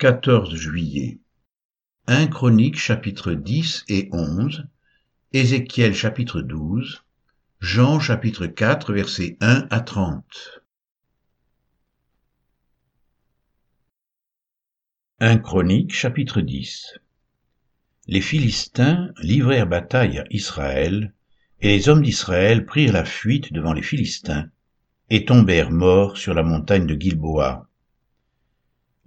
14 juillet. 1 Chronique chapitre 10 et 11, Ézéchiel chapitre 12, Jean chapitre 4 versets 1 à 30. 1 Chronique chapitre 10 Les Philistins livrèrent bataille à Israël, et les hommes d'Israël prirent la fuite devant les Philistins, et tombèrent morts sur la montagne de Gilboa.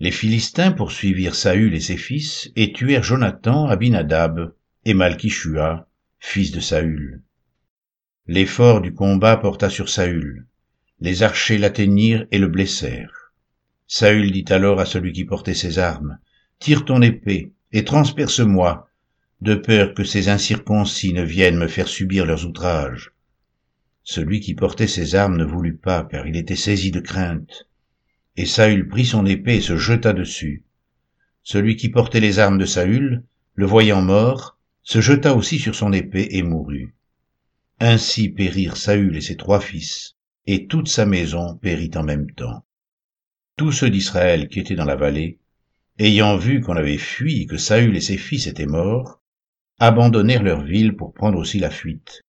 Les Philistins poursuivirent Saül et ses fils, et tuèrent Jonathan, Abinadab et Malchishua, fils de Saül. L'effort du combat porta sur Saül. Les archers l'atteignirent et le blessèrent. Saül dit alors à celui qui portait ses armes, Tire ton épée et transperce-moi, de peur que ces incirconcis ne viennent me faire subir leurs outrages. Celui qui portait ses armes ne voulut pas, car il était saisi de crainte. Et Saül prit son épée et se jeta dessus. Celui qui portait les armes de Saül, le voyant mort, se jeta aussi sur son épée et mourut. Ainsi périrent Saül et ses trois fils, et toute sa maison périt en même temps. Tous ceux d'Israël qui étaient dans la vallée, ayant vu qu'on avait fui et que Saül et ses fils étaient morts, abandonnèrent leur ville pour prendre aussi la fuite,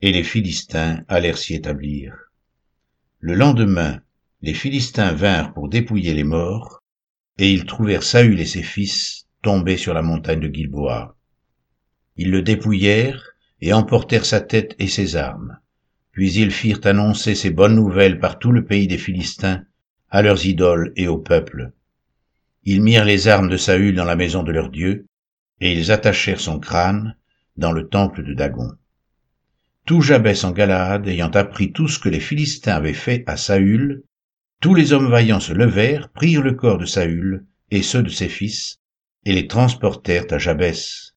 et les Philistins allèrent s'y établir. Le lendemain, les Philistins vinrent pour dépouiller les morts, et ils trouvèrent Saül et ses fils tombés sur la montagne de Gilboa. Ils le dépouillèrent et emportèrent sa tête et ses armes. Puis ils firent annoncer ces bonnes nouvelles par tout le pays des Philistins, à leurs idoles et au peuple. Ils mirent les armes de Saül dans la maison de leur Dieu, et ils attachèrent son crâne dans le temple de Dagon. Tout Jabès en Galaad ayant appris tout ce que les Philistins avaient fait à Saül, tous les hommes vaillants se levèrent, prirent le corps de Saül et ceux de ses fils, et les transportèrent à Jabès.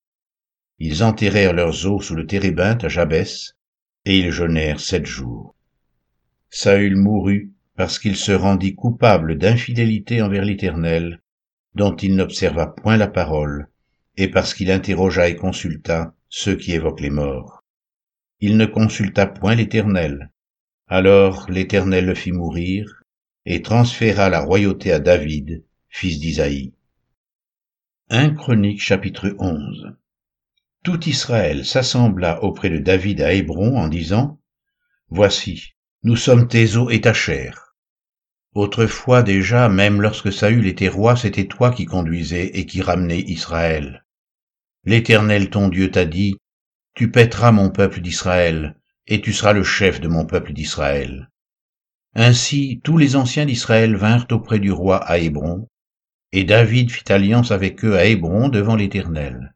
Ils enterrèrent leurs os sous le térébinthe à Jabès, et ils jeûnèrent sept jours. Saül mourut parce qu'il se rendit coupable d'infidélité envers l'Éternel, dont il n'observa point la parole, et parce qu'il interrogea et consulta ceux qui évoquent les morts. Il ne consulta point l'Éternel. Alors l'Éternel le fit mourir, et transféra la royauté à David, fils d'Isaïe. 1 Chronique chapitre 11 Tout Israël s'assembla auprès de David à Hébron en disant, Voici, nous sommes tes os et ta chair. Autrefois déjà, même lorsque Saül était roi, c'était toi qui conduisais et qui ramenais Israël. L'Éternel ton Dieu t'a dit, Tu pèteras mon peuple d'Israël, et tu seras le chef de mon peuple d'Israël. Ainsi tous les anciens d'Israël vinrent auprès du roi à Hébron, et David fit alliance avec eux à Hébron devant l'Éternel.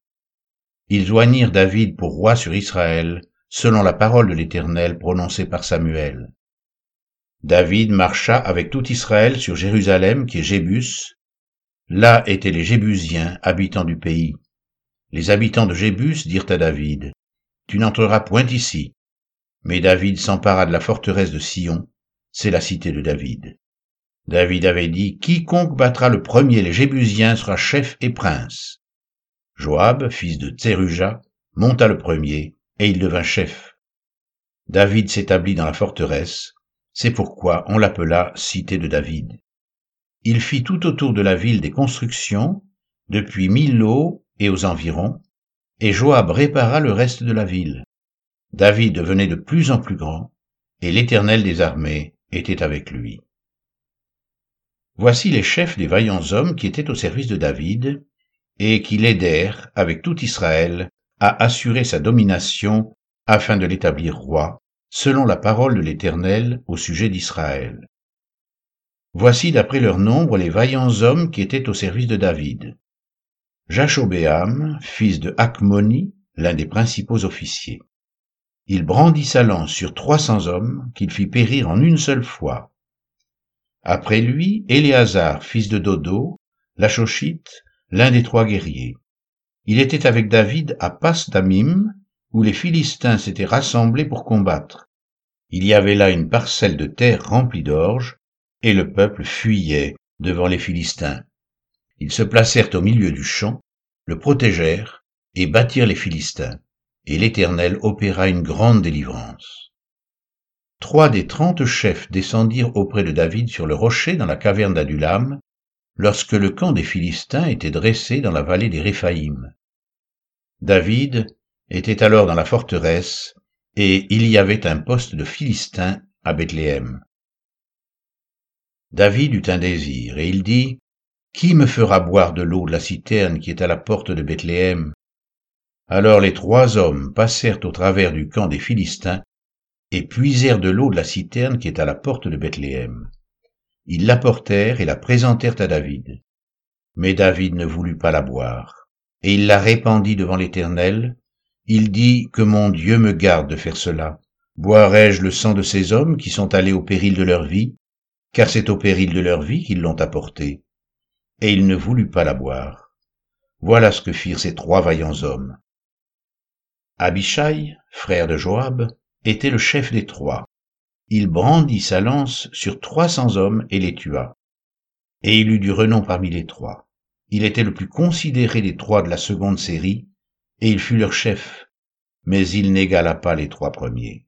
Ils joignirent David pour roi sur Israël, selon la parole de l'Éternel prononcée par Samuel. David marcha avec tout Israël sur Jérusalem qui est Jébus. Là étaient les Jébusiens, habitants du pays. Les habitants de Jébus dirent à David, Tu n'entreras point ici. Mais David s'empara de la forteresse de Sion, c'est la cité de David. David avait dit, Quiconque battra le premier les Jébusiens sera chef et prince. Joab, fils de Tseruja, monta le premier, et il devint chef. David s'établit dans la forteresse, c'est pourquoi on l'appela cité de David. Il fit tout autour de la ville des constructions, depuis Milo et aux environs, et Joab répara le reste de la ville. David devenait de plus en plus grand, et l'Éternel des armées était avec lui. Voici les chefs des vaillants hommes qui étaient au service de David, et qui l'aidèrent, avec tout Israël, à assurer sa domination afin de l'établir roi, selon la parole de l'Éternel au sujet d'Israël. Voici d'après leur nombre les vaillants hommes qui étaient au service de David. Jachobéam, fils de Hakmoni, l'un des principaux officiers. Il brandit sa lance sur trois cents hommes, qu'il fit périr en une seule fois. Après lui, Éléazar, fils de Dodo, l'Achochite, l'un des trois guerriers. Il était avec David à Pas d'Amim, où les Philistins s'étaient rassemblés pour combattre. Il y avait là une parcelle de terre remplie d'orge, et le peuple fuyait devant les Philistins. Ils se placèrent au milieu du champ, le protégèrent et battirent les Philistins et l'Éternel opéra une grande délivrance. Trois des trente chefs descendirent auprès de David sur le rocher dans la caverne d'Adulam, lorsque le camp des Philistins était dressé dans la vallée des Réphaïm. David était alors dans la forteresse, et il y avait un poste de Philistins à Bethléem. David eut un désir, et il dit, Qui me fera boire de l'eau de la citerne qui est à la porte de Bethléem? Alors les trois hommes passèrent au travers du camp des Philistins, et puisèrent de l'eau de la citerne qui est à la porte de Bethléem. Ils l'apportèrent et la présentèrent à David. Mais David ne voulut pas la boire, et il la répandit devant l'Éternel. Il dit, Que mon Dieu me garde de faire cela. Boirai-je le sang de ces hommes qui sont allés au péril de leur vie, car c'est au péril de leur vie qu'ils l'ont apportée. Et il ne voulut pas la boire. Voilà ce que firent ces trois vaillants hommes. Abishai, frère de Joab, était le chef des trois il brandit sa lance sur trois cents hommes et les tua. Et il eut du renom parmi les trois. Il était le plus considéré des trois de la seconde série, et il fut leur chef, mais il n'égala pas les trois premiers.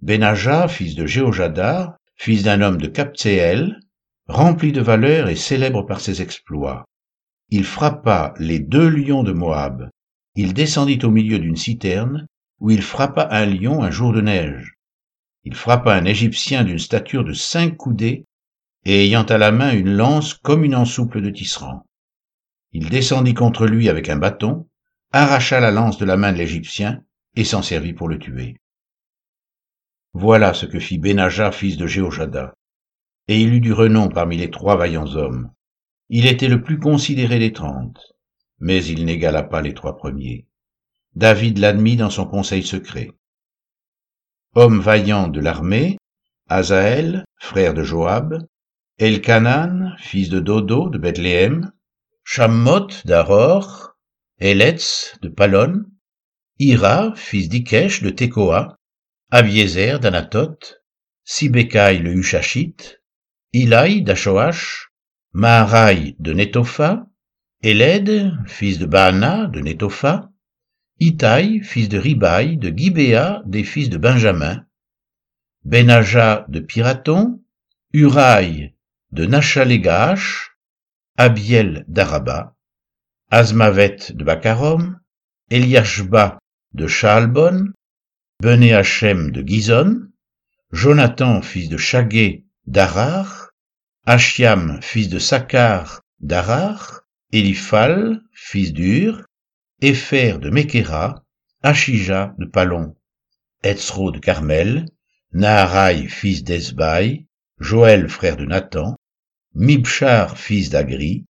Benaja, fils de Jéhojada, fils d'un homme de Captséel, rempli de valeur et célèbre par ses exploits. Il frappa les deux lions de Moab. Il descendit au milieu d'une citerne, où il frappa un lion un jour de neige. Il frappa un Égyptien d'une stature de cinq coudées, et ayant à la main une lance comme une ensouple de tisserand. Il descendit contre lui avec un bâton, arracha la lance de la main de l'Égyptien, et s'en servit pour le tuer. Voilà ce que fit Benaja, fils de Jéhojada. Et il eut du renom parmi les trois vaillants hommes. Il était le plus considéré des trente, mais il n'égala pas les trois premiers. David l'admit dans son conseil secret. Homme vaillant de l'armée, Azaël, frère de Joab, Elkanan, fils de Dodo de Bethléem, Shammot d'Aror, Eletz de Palon, Ira, fils d'Ikesh de Tekoa, Abiezer d'Anatoth, Sibékai le Hushachite, Ilaï d'Ashoach, Maharai de Netopha, Eled, fils de Baana de Netopha, Itaï, fils de Ribaï, de Gibéa, des fils de Benjamin, Benaja de Piraton, Uraï de Nachalégash, Abiel d'Araba, Azmavet de Bakarom, Eliashba de Shaalbon, Bené Hachem de Gizon, Jonathan, fils de Shagé d'Arar, Achiam, fils de Sakar d'Arar, Eliphal, fils d'Ur, Épher de Mekera, Achija de Palon, Etzro de Carmel, Naharai fils d'Esbaï, Joël frère de Nathan, Mibchar fils d'Agri,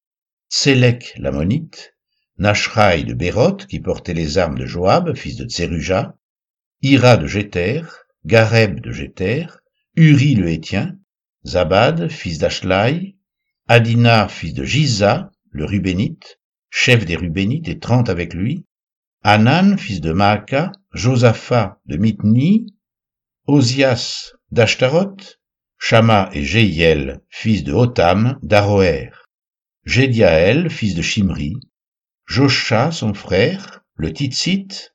Sélek l'ammonite, Nashraï de Béroth qui portait les armes de Joab, fils de Tseruja, Ira de Jéter, Gareb de Jéter, Uri le Hétien, Zabad, fils d'Ashlaï, Adina, fils de Giza, le Rubénite, chef des Rubénites, et trente avec lui, Anan, fils de Maaka, Josaphat de Mitni, Osias d'Ashtaroth, Shama et Jéiel, fils de Hotam, d'Aroer, Jédiaël, fils de Shimri, Josha, son frère, le Titsite,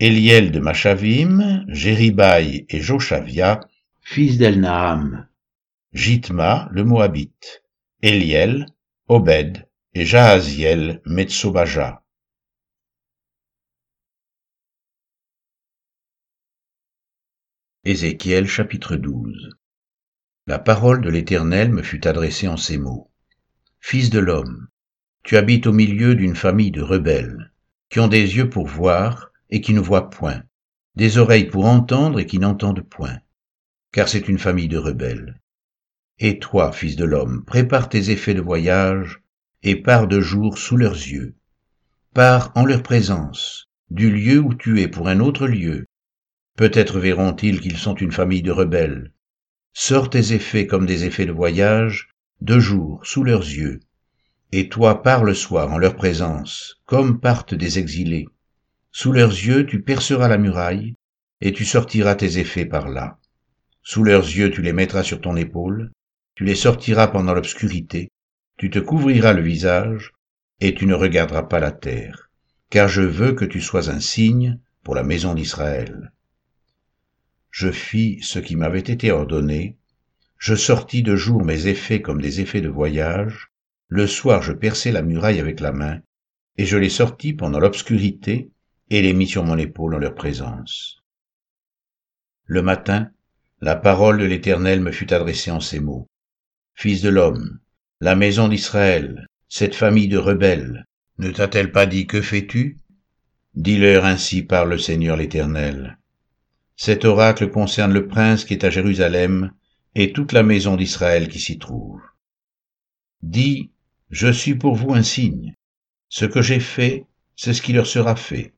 Eliel de Machavim, Jéribaï et Joshavia, fils d'Elnaam, Jitma, le Moabite, Eliel, Obed, et Jahaziel Metsobaja. Ézéchiel chapitre 12 La parole de l'Éternel me fut adressée en ces mots. Fils de l'homme, tu habites au milieu d'une famille de rebelles, qui ont des yeux pour voir et qui ne voient point, des oreilles pour entendre et qui n'entendent point, car c'est une famille de rebelles. Et toi, fils de l'homme, prépare tes effets de voyage et pars de jour sous leurs yeux. Pars en leur présence, du lieu où tu es pour un autre lieu. Peut-être verront-ils qu'ils sont une famille de rebelles. Sors tes effets comme des effets de voyage, de jour, sous leurs yeux. Et toi pars le soir en leur présence, comme partent des exilés. Sous leurs yeux tu perceras la muraille, et tu sortiras tes effets par là. Sous leurs yeux tu les mettras sur ton épaule, tu les sortiras pendant l'obscurité, tu te couvriras le visage, et tu ne regarderas pas la terre, car je veux que tu sois un signe pour la maison d'Israël. Je fis ce qui m'avait été ordonné, Je sortis de jour mes effets comme des effets de voyage, le soir je perçai la muraille avec la main, et je les sortis pendant l'obscurité, et les mis sur mon épaule en leur présence. Le matin, la parole de l'Éternel me fut adressée en ces mots. Fils de l'homme, la maison d'Israël, cette famille de rebelles, ne t'a-t-elle pas dit que fais-tu? Dis-leur ainsi par le Seigneur l'Éternel. Cet oracle concerne le prince qui est à Jérusalem et toute la maison d'Israël qui s'y trouve. Dis, je suis pour vous un signe. Ce que j'ai fait, c'est ce qui leur sera fait.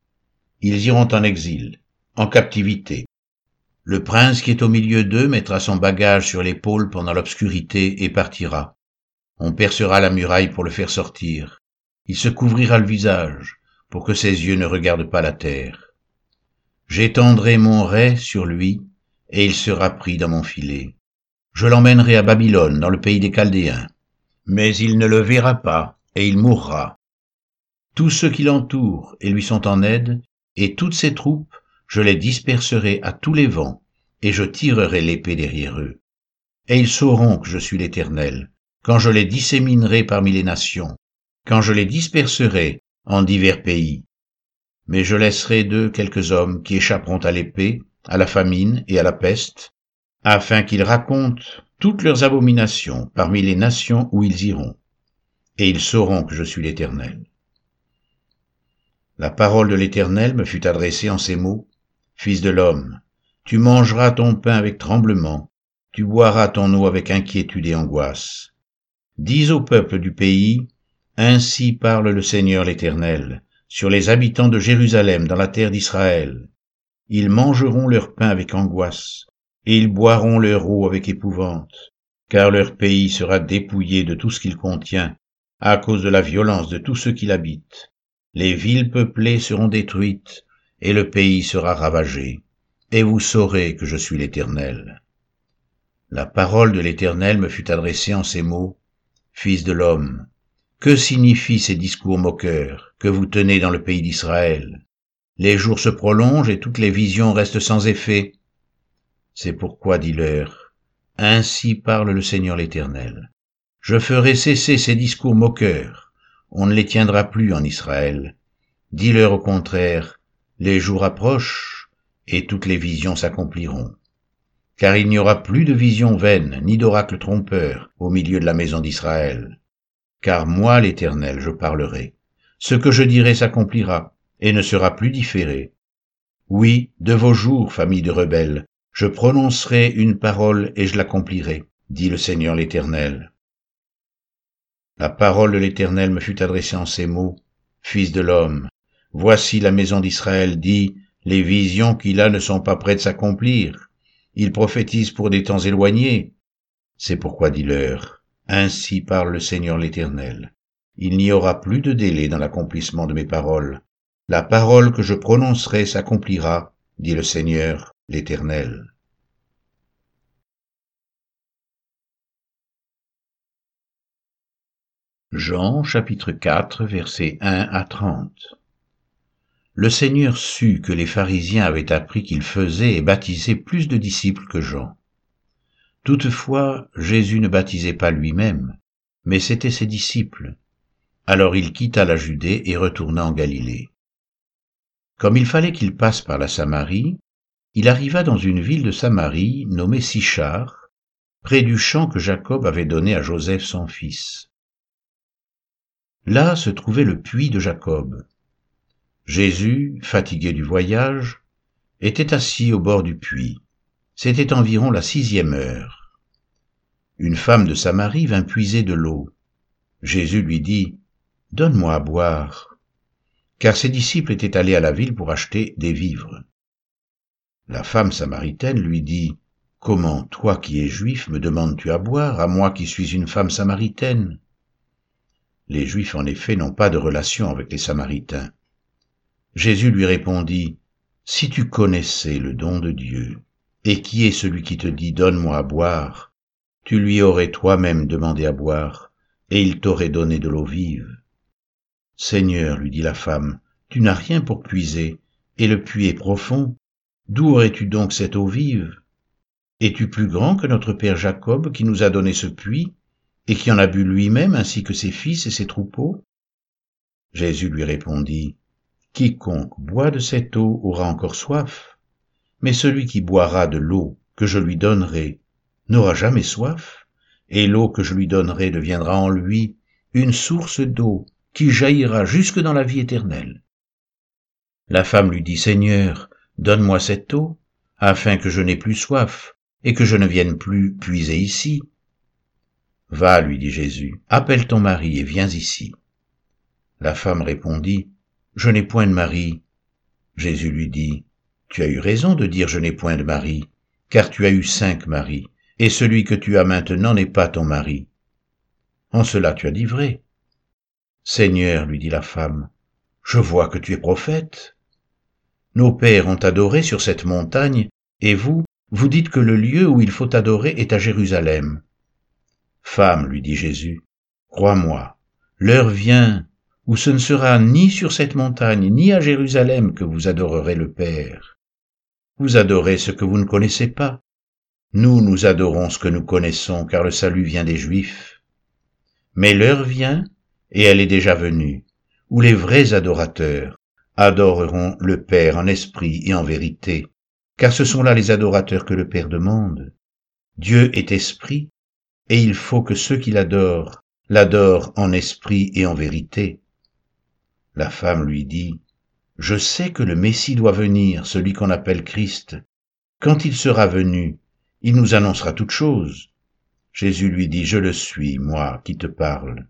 Ils iront en exil, en captivité. Le prince qui est au milieu d'eux mettra son bagage sur l'épaule pendant l'obscurité et partira. On percera la muraille pour le faire sortir. Il se couvrira le visage pour que ses yeux ne regardent pas la terre. J'étendrai mon rai sur lui, et il sera pris dans mon filet. Je l'emmènerai à Babylone, dans le pays des Chaldéens. Mais il ne le verra pas, et il mourra. Tous ceux qui l'entourent et lui sont en aide, et toutes ses troupes, je les disperserai à tous les vents, et je tirerai l'épée derrière eux. Et ils sauront que je suis l'Éternel, quand je les disséminerai parmi les nations, quand je les disperserai en divers pays. Mais je laisserai d'eux quelques hommes qui échapperont à l'épée, à la famine et à la peste, afin qu'ils racontent toutes leurs abominations parmi les nations où ils iront, et ils sauront que je suis l'Éternel. La parole de l'Éternel me fut adressée en ces mots, Fils de l'homme, tu mangeras ton pain avec tremblement, tu boiras ton eau avec inquiétude et angoisse. Dis au peuple du pays, ainsi parle le Seigneur l'Éternel, sur les habitants de Jérusalem dans la terre d'Israël. Ils mangeront leur pain avec angoisse, et ils boiront leur eau avec épouvante, car leur pays sera dépouillé de tout ce qu'il contient, à cause de la violence de tous ceux qui l'habitent. Les villes peuplées seront détruites, et le pays sera ravagé, et vous saurez que je suis l'Éternel. La parole de l'Éternel me fut adressée en ces mots, Fils de l'homme, que signifient ces discours moqueurs que vous tenez dans le pays d'Israël? Les jours se prolongent et toutes les visions restent sans effet. C'est pourquoi, dis-leur, ainsi parle le Seigneur l'Éternel. Je ferai cesser ces discours moqueurs, on ne les tiendra plus en Israël. Dis-leur au contraire, les jours approchent et toutes les visions s'accompliront. Car il n'y aura plus de visions vaines ni d'oracles trompeurs au milieu de la maison d'Israël car moi l'Éternel je parlerai. Ce que je dirai s'accomplira, et ne sera plus différé. Oui, de vos jours, famille de rebelles, je prononcerai une parole et je l'accomplirai, dit le Seigneur l'Éternel. La parole de l'Éternel me fut adressée en ces mots, Fils de l'homme, voici la maison d'Israël dit, les visions qu'il a ne sont pas près de s'accomplir. Il prophétise pour des temps éloignés. C'est pourquoi dis-leur, ainsi parle le Seigneur l'Éternel. Il n'y aura plus de délai dans l'accomplissement de mes paroles. La parole que je prononcerai s'accomplira, dit le Seigneur l'Éternel. Jean chapitre 4 versets 1 à 30 Le Seigneur sut que les pharisiens avaient appris qu'il faisait et baptisait plus de disciples que Jean. Toutefois, Jésus ne baptisait pas lui-même, mais c'étaient ses disciples. Alors il quitta la Judée et retourna en Galilée. Comme il fallait qu'il passe par la Samarie, il arriva dans une ville de Samarie nommée Sichar, près du champ que Jacob avait donné à Joseph son fils. Là se trouvait le puits de Jacob. Jésus, fatigué du voyage, était assis au bord du puits. C'était environ la sixième heure. Une femme de Samarie vint puiser de l'eau. Jésus lui dit, Donne-moi à boire, car ses disciples étaient allés à la ville pour acheter des vivres. La femme samaritaine lui dit, Comment, toi qui es juif, me demandes-tu à boire, à moi qui suis une femme samaritaine? Les Juifs, en effet, n'ont pas de relation avec les Samaritains. Jésus lui répondit, Si tu connaissais le don de Dieu, et qui est celui qui te dit Donne-moi à boire Tu lui aurais toi-même demandé à boire, et il t'aurait donné de l'eau vive. Seigneur, lui dit la femme, tu n'as rien pour puiser, et le puits est profond. D'où aurais-tu donc cette eau vive? Es-tu plus grand que notre père Jacob qui nous a donné ce puits et qui en a bu lui-même ainsi que ses fils et ses troupeaux? Jésus lui répondit, Quiconque boit de cette eau aura encore soif, mais celui qui boira de l'eau que je lui donnerai n'aura jamais soif, et l'eau que je lui donnerai deviendra en lui une source d'eau qui jaillira jusque dans la vie éternelle. La femme lui dit, Seigneur, donne-moi cette eau, afin que je n'ai plus soif, et que je ne vienne plus puiser ici. Va, lui dit Jésus, appelle ton mari et viens ici. La femme répondit, Je n'ai point de mari. Jésus lui dit, Tu as eu raison de dire Je n'ai point de mari, car tu as eu cinq maris, et celui que tu as maintenant n'est pas ton mari. En cela tu as dit vrai. Seigneur, lui dit la femme, je vois que tu es prophète. Nos pères ont adoré sur cette montagne, et vous, vous dites que le lieu où il faut adorer est à Jérusalem. Femme, lui dit Jésus, crois-moi, l'heure vient où ce ne sera ni sur cette montagne, ni à Jérusalem que vous adorerez le Père. Vous adorez ce que vous ne connaissez pas. Nous, nous adorons ce que nous connaissons, car le salut vient des Juifs. Mais l'heure vient, et elle est déjà venue, où les vrais adorateurs adoreront le Père en esprit et en vérité, car ce sont là les adorateurs que le Père demande. Dieu est esprit, et il faut que ceux qui l'adorent l'adorent en esprit et en vérité. La femme lui dit, Je sais que le Messie doit venir, celui qu'on appelle Christ. Quand il sera venu, il nous annoncera toutes choses. Jésus lui dit, Je le suis, moi qui te parle.